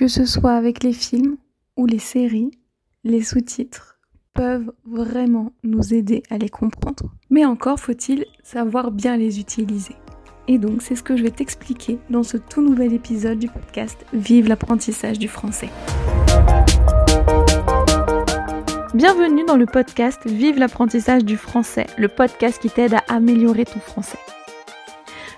Que ce soit avec les films ou les séries, les sous-titres peuvent vraiment nous aider à les comprendre. Mais encore faut-il savoir bien les utiliser. Et donc c'est ce que je vais t'expliquer dans ce tout nouvel épisode du podcast Vive l'apprentissage du français. Bienvenue dans le podcast Vive l'apprentissage du français, le podcast qui t'aide à améliorer ton français.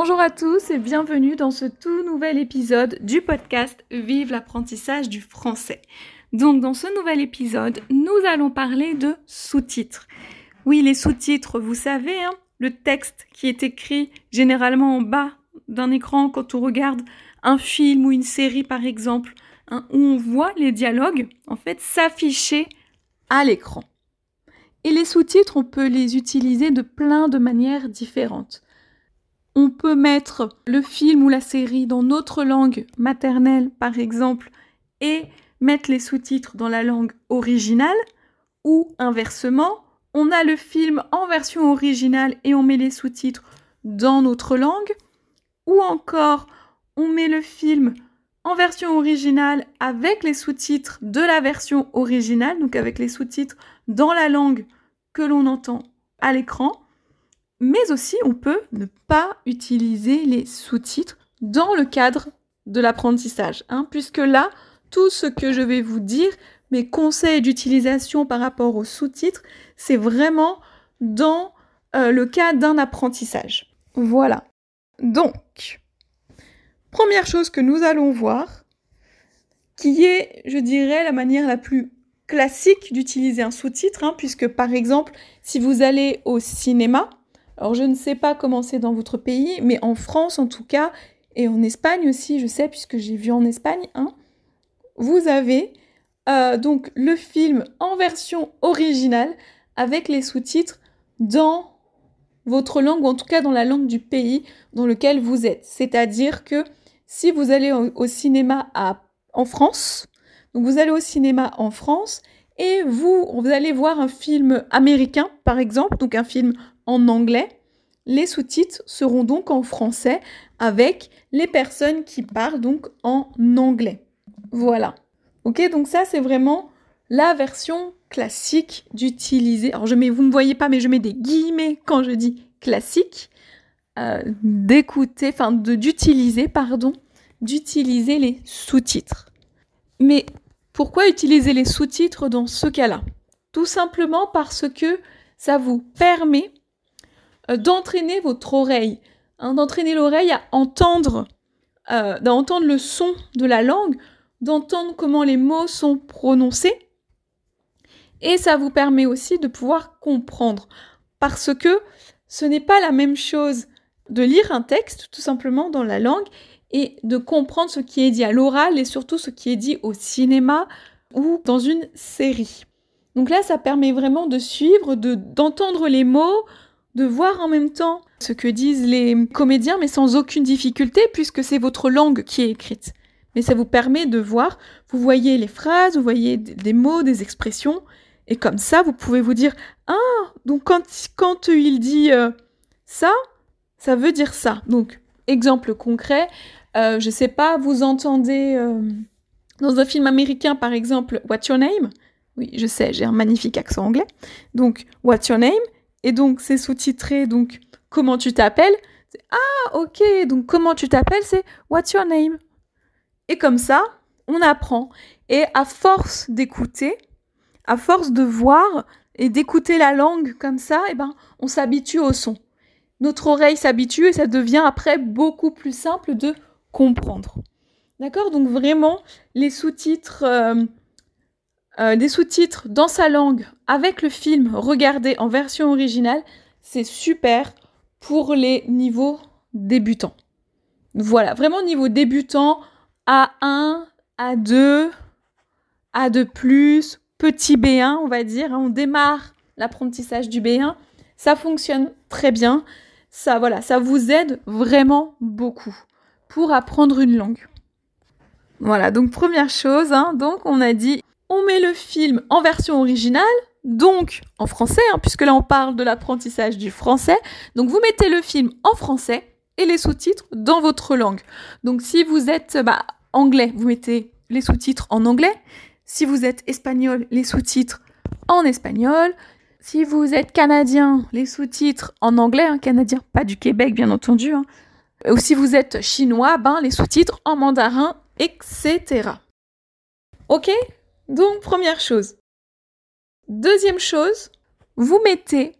Bonjour à tous et bienvenue dans ce tout nouvel épisode du podcast Vive l'apprentissage du français. Donc dans ce nouvel épisode, nous allons parler de sous-titres. Oui, les sous-titres, vous savez, hein, le texte qui est écrit généralement en bas d'un écran quand on regarde un film ou une série par exemple, hein, où on voit les dialogues en fait s'afficher à l'écran. Et les sous-titres, on peut les utiliser de plein de manières différentes on peut mettre le film ou la série dans notre langue maternelle, par exemple, et mettre les sous-titres dans la langue originale, ou inversement, on a le film en version originale et on met les sous-titres dans notre langue, ou encore on met le film en version originale avec les sous-titres de la version originale, donc avec les sous-titres dans la langue que l'on entend à l'écran, mais aussi on peut ne pas utiliser les sous-titres dans le cadre de l'apprentissage, hein, puisque là, tout ce que je vais vous dire, mes conseils d'utilisation par rapport aux sous-titres, c'est vraiment dans euh, le cas d'un apprentissage. Voilà. Donc, première chose que nous allons voir, qui est, je dirais, la manière la plus classique d'utiliser un sous-titre, hein, puisque par exemple, si vous allez au cinéma, alors je ne sais pas comment c'est dans votre pays, mais en France en tout cas, et en Espagne aussi, je sais, puisque j'ai vu en Espagne, hein, vous avez euh, donc le film en version originale avec les sous-titres dans votre langue, ou en tout cas dans la langue du pays dans lequel vous êtes. C'est-à-dire que si vous allez au, cinéma en France, vous allez au cinéma en France, et vous allez voir un film américain, par exemple, donc un film en anglais. Les sous-titres seront donc en français avec les personnes qui parlent donc en anglais. Voilà. Ok, donc ça c'est vraiment la version classique d'utiliser. Alors je mets, vous ne voyez pas, mais je mets des guillemets quand je dis classique, euh, d'écouter, enfin d'utiliser, pardon, d'utiliser les sous-titres. Mais pourquoi utiliser les sous-titres dans ce cas-là? Tout simplement parce que ça vous permet d'entraîner votre oreille, hein, d'entraîner l'oreille à entendre, euh, d'entendre le son de la langue, d'entendre comment les mots sont prononcés. Et ça vous permet aussi de pouvoir comprendre. Parce que ce n'est pas la même chose de lire un texte tout simplement dans la langue et de comprendre ce qui est dit à l'oral et surtout ce qui est dit au cinéma ou dans une série. Donc là, ça permet vraiment de suivre, de d'entendre les mots, de voir en même temps ce que disent les comédiens, mais sans aucune difficulté, puisque c'est votre langue qui est écrite. Mais ça vous permet de voir, vous voyez les phrases, vous voyez des mots, des expressions, et comme ça, vous pouvez vous dire, ah, donc quand, quand il dit euh, ça, ça veut dire ça. Donc, exemple concret, euh, je sais pas, vous entendez euh, dans un film américain, par exemple, What's Your Name? Oui, je sais, j'ai un magnifique accent anglais. Donc, What's Your Name? Et donc, c'est sous-titré, donc, comment tu t'appelles? Ah, ok, donc comment tu t'appelles, c'est What's your name? Et comme ça, on apprend. Et à force d'écouter, à force de voir et d'écouter la langue comme ça, eh ben, on s'habitue au son. Notre oreille s'habitue et ça devient après beaucoup plus simple de comprendre. D'accord? Donc vraiment, les sous-titres, euh, euh, des sous-titres dans sa langue avec le film regardé en version originale, c'est super pour les niveaux débutants. Voilà, vraiment niveau débutant, A1, A2, A2+, petit B1, on va dire. On démarre l'apprentissage du B1. Ça fonctionne très bien. Ça, voilà, ça vous aide vraiment beaucoup pour apprendre une langue. Voilà, donc première chose, hein, donc on a dit, on met le film en version originale, donc en français, hein, puisque là on parle de l'apprentissage du français. Donc vous mettez le film en français et les sous-titres dans votre langue. Donc si vous êtes bah, anglais, vous mettez les sous-titres en anglais. Si vous êtes espagnol, les sous-titres en espagnol. Si vous êtes canadien, les sous-titres en anglais, hein, canadien, pas du Québec bien entendu. Hein. Ou si vous êtes chinois, ben, les sous-titres en mandarin, etc. Ok? Donc première chose. Deuxième chose, vous mettez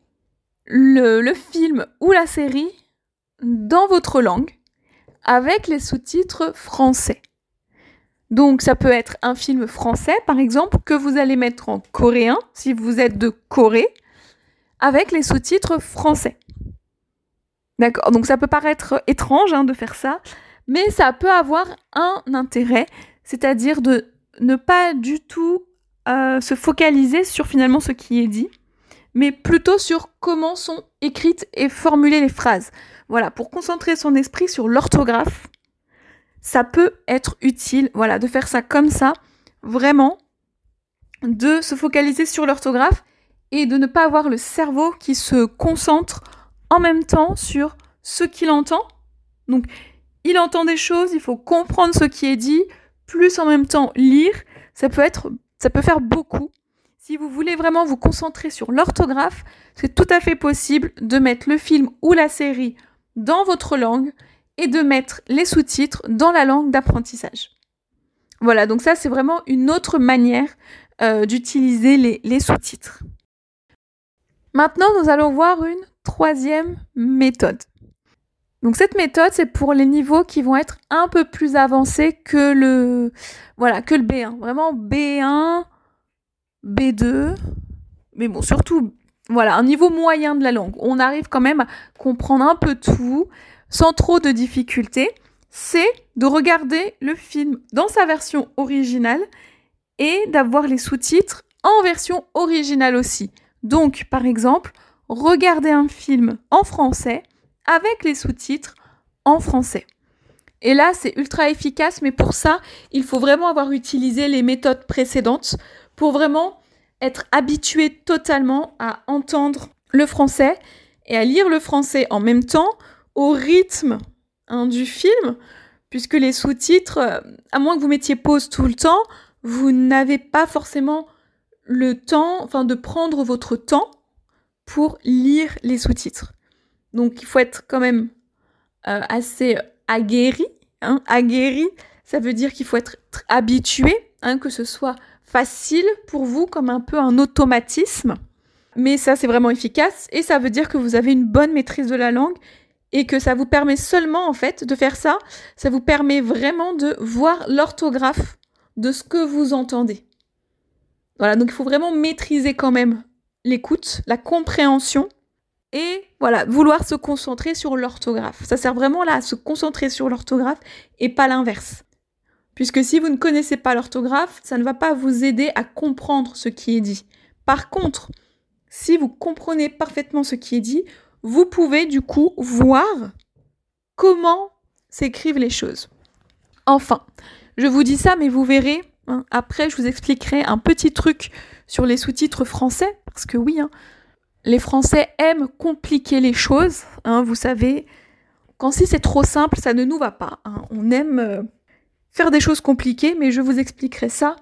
le, film ou la série dans votre langue avec les sous-titres français. Donc ça peut être un film français, par exemple, que vous allez mettre en coréen, si vous êtes de Corée, avec les sous-titres français. D'accord Donc ça peut paraître étrange hein, de faire ça, mais ça peut avoir un intérêt, c'est-à-dire de ne pas du tout euh, se focaliser sur finalement ce qui est dit, mais plutôt sur comment sont écrites et formulées les phrases. Voilà, pour concentrer son esprit sur l'orthographe, ça peut être utile, voilà, de faire ça comme ça, vraiment, de se focaliser sur l'orthographe et de ne pas avoir le cerveau qui se concentre en même temps sur ce qu'il entend. Donc, il entend des choses, il faut comprendre ce qui est dit, plus en même temps lire, ça peut être, ça peut faire beaucoup. Si vous voulez vraiment vous concentrer sur l'orthographe, c'est tout à fait possible de mettre le film ou la série dans votre langue et de mettre les sous-titres dans la langue d'apprentissage. Voilà, donc ça c'est vraiment une autre manière euh, d'utiliser les, les sous-titres. Maintenant, nous allons voir une troisième méthode. Donc cette méthode, c'est pour les niveaux qui vont être un peu plus avancés que le voilà, le B1. Vraiment B1, B2, mais bon, surtout voilà, un niveau moyen de la langue. On arrive quand même à comprendre un peu tout, sans trop de difficultés, c'est de regarder le film dans sa version originale et d'avoir les sous-titres en version originale aussi. Donc, par exemple, regarder un film en français avec les sous-titres en français. Et là, c'est ultra efficace, mais pour ça, il faut vraiment avoir utilisé les méthodes précédentes pour vraiment être habitué totalement à entendre le français et à lire le français en même temps au rythme hein, du film, puisque les sous-titres, euh, à moins que vous mettiez pause tout le temps, vous n'avez pas forcément le temps, enfin de prendre votre temps pour lire les sous-titres. Donc il faut être quand même euh, assez aguerri. Hein, aguerri, ça veut dire qu'il faut être habitué, hein, que ce soit facile pour vous comme un peu un automatisme. Mais ça, c'est vraiment efficace et ça veut dire que vous avez une bonne maîtrise de la langue et que ça vous permet seulement en fait de faire ça, ça vous permet vraiment de voir l'orthographe de ce que vous entendez. Voilà, donc il faut vraiment maîtriser quand même l'écoute, la compréhension et voilà, vouloir se concentrer sur l'orthographe. Ça sert vraiment là à se concentrer sur l'orthographe et pas l'inverse. Puisque si vous ne connaissez pas l'orthographe, ça ne va pas vous aider à comprendre ce qui est dit. Par contre, si vous comprenez parfaitement ce qui est dit, vous pouvez du coup voir comment s'écrivent les choses. Enfin, je vous dis ça, mais vous verrez, hein, après je vous expliquerai un petit truc sur les sous-titres français, parce que oui, hein, les Français aiment compliquer les choses, hein, vous savez, quand si c'est trop simple, ça ne nous va pas. On aime euh, faire des choses compliquées, mais je vous expliquerai ça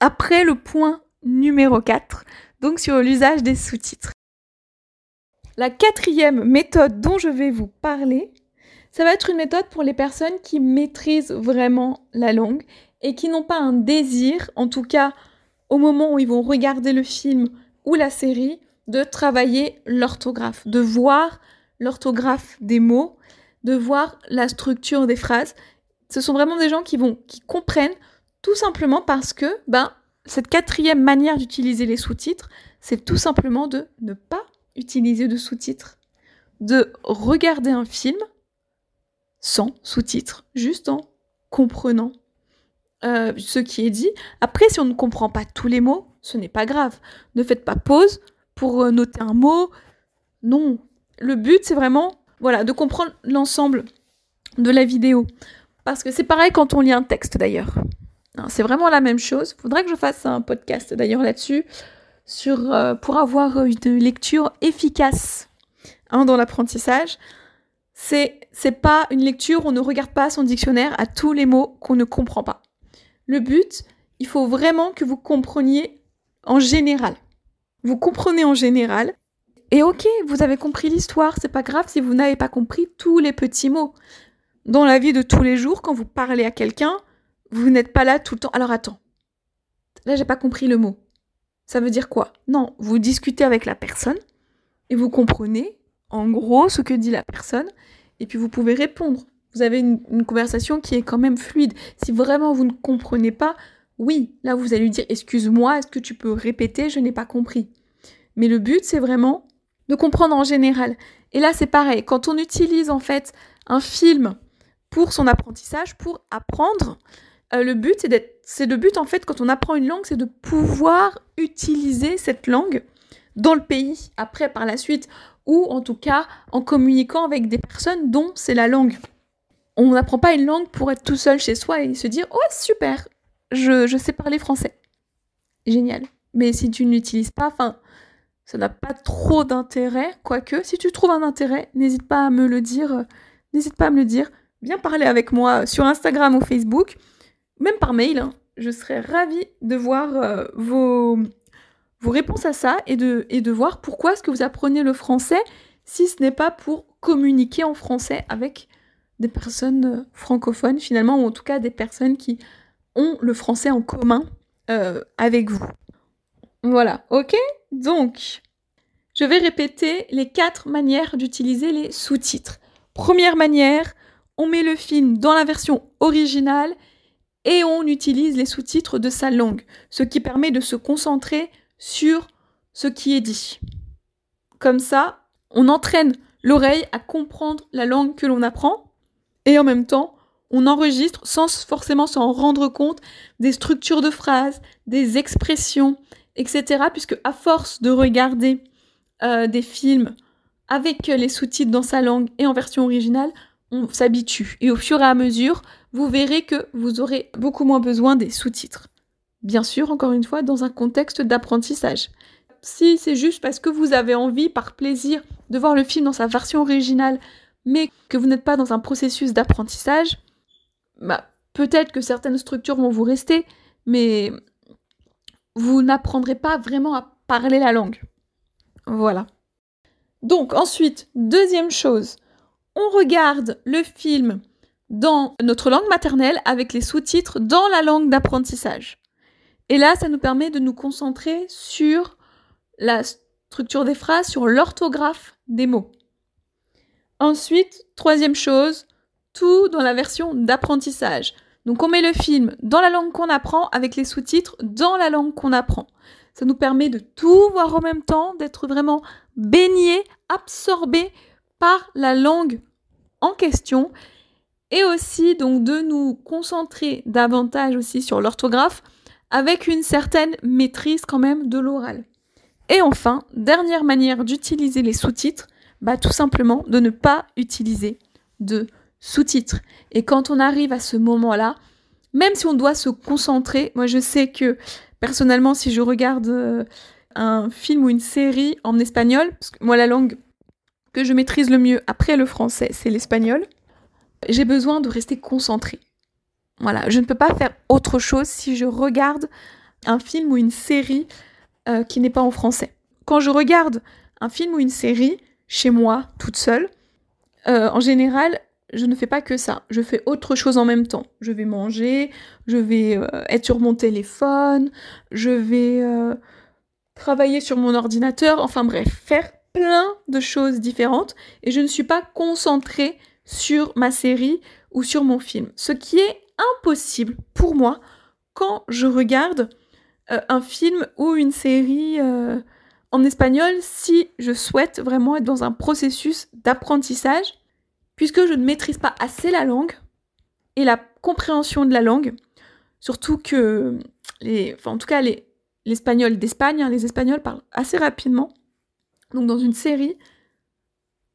après le point numéro 4, donc sur l'usage des sous-titres. La quatrième méthode dont je vais vous parler, ça va être une méthode pour les personnes qui maîtrisent vraiment la langue et qui n'ont pas un désir, en tout cas au moment où ils vont regarder le film ou la série, de travailler l'orthographe, de voir l'orthographe des mots, de voir la structure des phrases. Ce sont vraiment des gens qui vont, qui comprennent tout simplement parce que, ben, cette quatrième manière d'utiliser les sous-titres, c'est tout simplement de ne pas utiliser de sous-titres. de regarder un film sans sous-titres, juste en comprenant euh, ce qui est dit. Après, si on ne comprend pas tous les mots, ce n'est pas grave. Ne faites pas pause pour euh, noter un mot. Non. Le but, c'est vraiment voilà, de comprendre l'ensemble de la vidéo. Parce que c'est pareil quand on lit un texte d'ailleurs. C'est vraiment la même chose. Il faudrait que je fasse un podcast d'ailleurs là-dessus sur, euh, pour avoir une lecture efficace hein, dans l'apprentissage. C'est, c'est pas une lecture, on ne regarde pas son dictionnaire à tous les mots qu'on ne comprend pas. Le but, il faut vraiment que vous compreniez en général. Vous comprenez en général. Et ok, vous avez compris l'histoire, c'est pas grave si vous n'avez pas compris tous les petits mots. Dans la vie de tous les jours, quand vous parlez à quelqu'un, vous n'êtes pas là tout le temps. Alors attends. Là, j'ai pas compris le mot. Ça veut dire quoi? Non, vous discutez avec la personne et vous comprenez en gros ce que dit la personne et puis vous pouvez répondre. Vous avez une, conversation qui est quand même fluide. Si vraiment vous ne comprenez pas, oui, là vous allez lui dire excuse-moi, est-ce que tu peux répéter? Je n'ai pas compris. Mais le but c'est vraiment de comprendre en général. Et là c'est pareil, quand on utilise en fait un film pour son apprentissage, pour apprendre, euh, le but, c'est d'être, c'est le but en fait quand on apprend une langue, c'est de pouvoir utiliser cette langue dans le pays après par la suite, ou en tout cas en communiquant avec des personnes dont c'est la langue. On n'apprend pas une langue pour être tout seul chez soi et se dire oh super, je, sais parler français, génial. Mais si tu n'utilises pas, enfin, ça n'a pas trop d'intérêt. Quoique, si tu trouves un intérêt, n'hésite pas à me le dire. Euh, n'hésite pas à me le dire. Viens parler avec moi sur Instagram ou Facebook même par mail. Hein. Je serais ravie de voir euh, vos, vos réponses à ça et de, et de voir pourquoi est-ce que vous apprenez le français si ce n'est pas pour communiquer en français avec des personnes euh, francophones finalement, ou en tout cas des personnes qui ont le français en commun euh, avec vous. Voilà, ok? Donc, je vais répéter les quatre manières d'utiliser les sous-titres. Première manière, on met le film dans la version originale et on utilise les sous-titres de sa langue, ce qui permet de se concentrer sur ce qui est dit. Comme ça, on entraîne l'oreille à comprendre la langue que l'on apprend et en même temps, on enregistre sans forcément s'en rendre compte des structures de phrases, des expressions, etc. Puisque à force de regarder euh, des films avec les sous-titres dans sa langue et en version originale, on s'habitue. Et au fur et à mesure, vous verrez que vous aurez beaucoup moins besoin des sous-titres. Bien sûr, encore une fois, dans un contexte d'apprentissage. Si c'est juste parce que vous avez envie, par plaisir, de voir le film dans sa version originale, mais que vous n'êtes pas dans un processus d'apprentissage, bah, peut-être que certaines structures vont vous rester, mais vous n'apprendrez pas vraiment à parler la langue. Voilà. Donc ensuite, deuxième chose, on regarde le film dans notre langue maternelle avec les sous-titres dans la langue d'apprentissage. Et là, ça nous permet de nous concentrer sur la structure des phrases, sur l'orthographe des mots. Ensuite, troisième chose, tout dans la version d'apprentissage. Donc on met le film dans la langue qu'on apprend avec les sous-titres dans la langue qu'on apprend. Ça nous permet de tout voir en même temps, d'être vraiment baigné, absorbé par la langue en question et aussi donc de nous concentrer davantage aussi sur l'orthographe avec une certaine maîtrise quand même de l'oral. Et enfin, dernière manière d'utiliser les sous-titres, bah tout simplement de ne pas utiliser de sous-titres. Et quand on arrive à ce moment-là, même si on doit se concentrer, moi je sais que personnellement si je regarde euh, un film ou une série en espagnol, parce que moi la langue que je maîtrise le mieux après le français, c'est l'espagnol. J'ai besoin de rester concentrée. Voilà, je ne peux pas faire autre chose si je regarde un film ou une série euh, qui n'est pas en français. Quand je regarde un film ou une série chez moi, toute seule, euh, en général, je ne fais pas que ça. Je fais autre chose en même temps. Je vais manger, je vais euh, être sur mon téléphone, je vais travailler sur mon ordinateur, enfin bref, faire plein de choses différentes et je ne suis pas concentrée sur ma série ou sur mon film. Ce qui est impossible pour moi quand je regarde euh, un film ou une série euh, en espagnol si je souhaite vraiment être dans un processus d'apprentissage, puisque je ne maîtrise pas assez la langue et la compréhension de la langue, surtout que, en tout cas, les, l'espagnol d'Espagne, hein, les Espagnols parlent assez rapidement. Donc dans une série,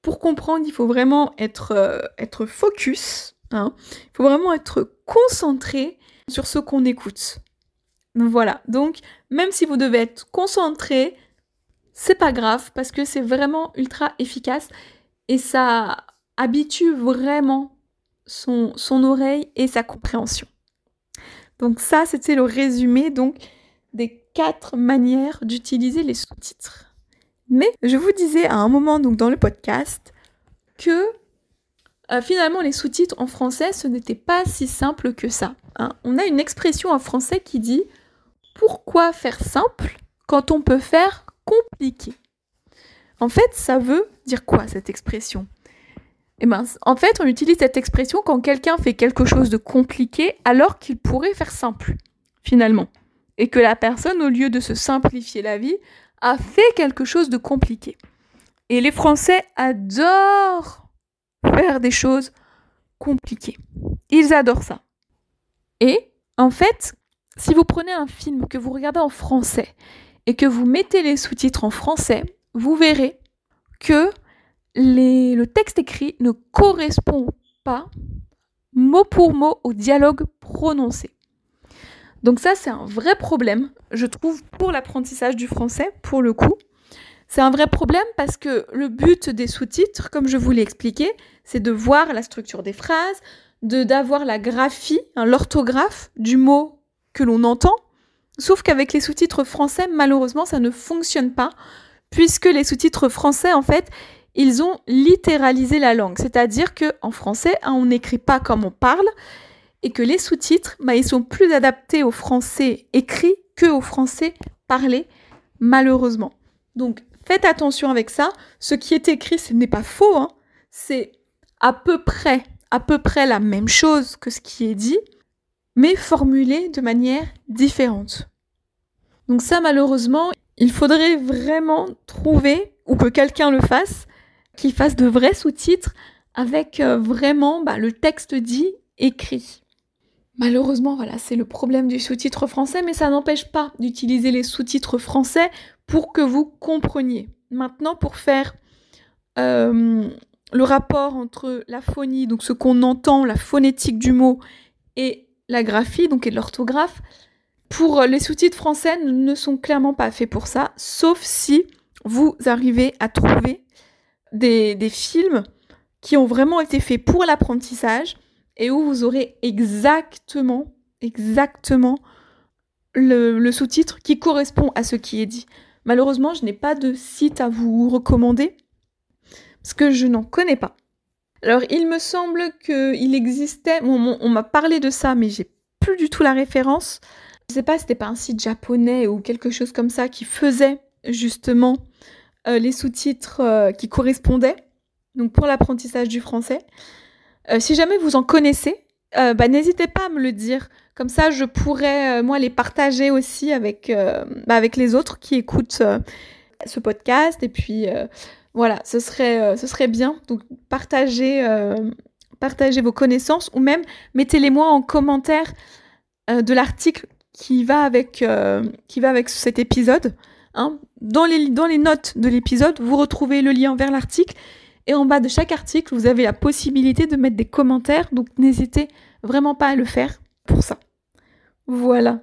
pour comprendre, il faut vraiment être, euh, focus, hein. il faut vraiment être concentré sur ce qu'on écoute. Voilà, donc même si vous devez être concentré, c'est pas grave parce que c'est vraiment ultra efficace et ça habitue vraiment son, oreille et sa compréhension. Donc ça, c'était le résumé donc des quatre manières d'utiliser les sous-titres. Mais je vous disais à un moment dans le podcast que euh, finalement les sous-titres en français ce n'était pas si simple que ça. Hein. On a une expression en français qui dit pourquoi faire simple quand on peut faire compliqué? En fait, ça veut dire quoi cette expression? Eh ben, en fait, on utilise cette expression quand quelqu'un fait quelque chose de compliqué alors qu'il pourrait faire simple, finalement. Et que la personne, au lieu de se simplifier la vie, a fait quelque chose de compliqué. Et les Français adorent faire des choses compliquées. Ils adorent ça. Et en fait, si vous prenez un film que vous regardez en français et que vous mettez les sous-titres en français, vous verrez que le texte écrit ne correspond pas mot pour mot au dialogue prononcé. Donc ça, c'est un vrai problème, je trouve, pour l'apprentissage du français, pour le coup. C'est un vrai problème parce que le but des sous-titres, comme je vous l'ai expliqué, c'est de voir la structure des phrases, de d'avoir la graphie, hein, l'orthographe du mot que l'on entend. Sauf qu'avec les sous-titres français, malheureusement, ça ne fonctionne pas, puisque les sous-titres français, en fait, ils ont littéralisé la langue. C'est-à-dire qu'en français, hein, on n'écrit pas comme on parle, et que les sous-titres, bah, ils sont plus adaptés au français écrit que au français parlé, malheureusement. Donc, faites attention avec ça. Ce qui est écrit, ce n'est pas faux, hein. c'est à peu près, à peu près la même chose que ce qui est dit, mais formulé de manière différente. Donc ça, malheureusement, il faudrait vraiment trouver, ou que quelqu'un le fasse, qui fasse de vrais sous-titres avec euh, vraiment bah, le texte dit écrit. Malheureusement, voilà, c'est le problème du sous-titre français, mais ça n'empêche pas d'utiliser les sous-titres français pour que vous compreniez. Maintenant, pour faire euh, le rapport entre la phonie, donc ce qu'on entend, la phonétique du mot, et la graphie, donc et l'orthographe, pour les sous-titres français ne sont clairement pas faits pour ça, sauf si vous arrivez à trouver des, films qui ont vraiment été faits pour l'apprentissage et où vous aurez exactement, exactement le, sous-titre qui correspond à ce qui est dit. Malheureusement, je n'ai pas de site à vous recommander parce que je n'en connais pas. Alors, il me semble qu'il existait, on, m'a parlé de ça, mais j'ai plus du tout la référence. Je sais pas, c'était pas un site japonais ou quelque chose comme ça qui faisait justement euh, les sous-titres euh, qui correspondaient, donc pour l'apprentissage du français. Euh, si jamais vous en connaissez, bah, n'hésitez pas à me le dire. Comme ça, je pourrais, moi, les partager aussi avec, bah, avec les autres qui écoutent ce podcast. Et puis, voilà, ce serait, ce serait bien. Donc, partagez, partagez vos connaissances ou même mettez-les moi en commentaire de l'article qui va avec, qui va avec cet épisode. Hein. Dans, les, notes de l'épisode, vous retrouvez le lien vers l'article. Et en bas de chaque article, vous avez la possibilité de mettre des commentaires. Donc n'hésitez vraiment pas à le faire pour ça. Voilà.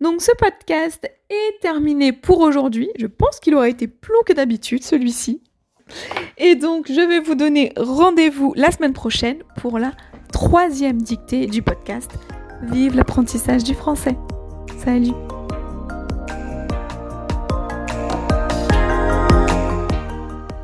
Donc ce podcast est terminé pour aujourd'hui. Je pense qu'il aura été plus long que d'habitude, celui-ci. Et donc je vais vous donner rendez-vous la semaine prochaine pour la troisième dictée du podcast. Vive l'apprentissage du français. Salut